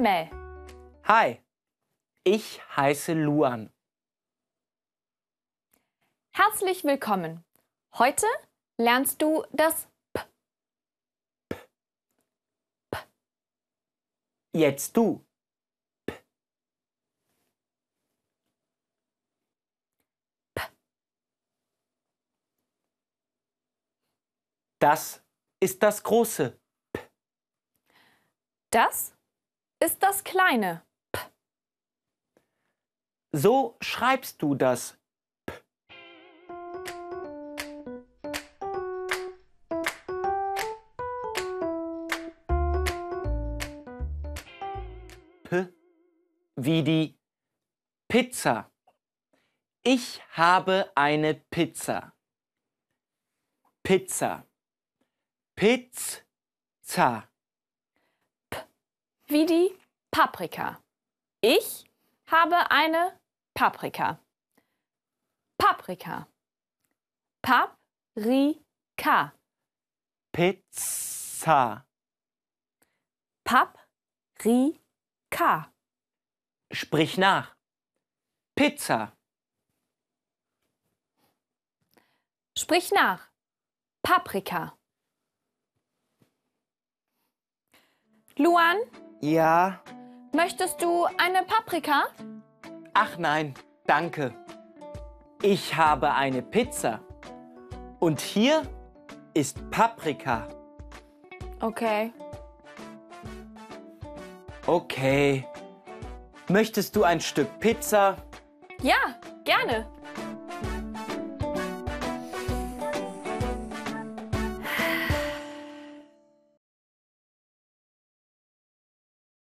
Mel. Hi, ich heiße Luan. Herzlich willkommen. Heute lernst du das P. Jetzt du. Das ist das große. Das ist das kleine. So schreibst du das. P wie die Pizza. Ich habe eine Pizza. Pizza. Pizza. Wie die Paprika. Ich habe eine Paprika. Paprika. Paprika. Pizza. Paprika. Sprich nach. Pizza. Sprich nach. Paprika. Luan, Ja. möchtest du eine Paprika? Ach nein, danke. Ich habe eine Pizza. Und hier ist Paprika. Okay. Okay. Möchtest du ein Stück Pizza? Ja, gerne.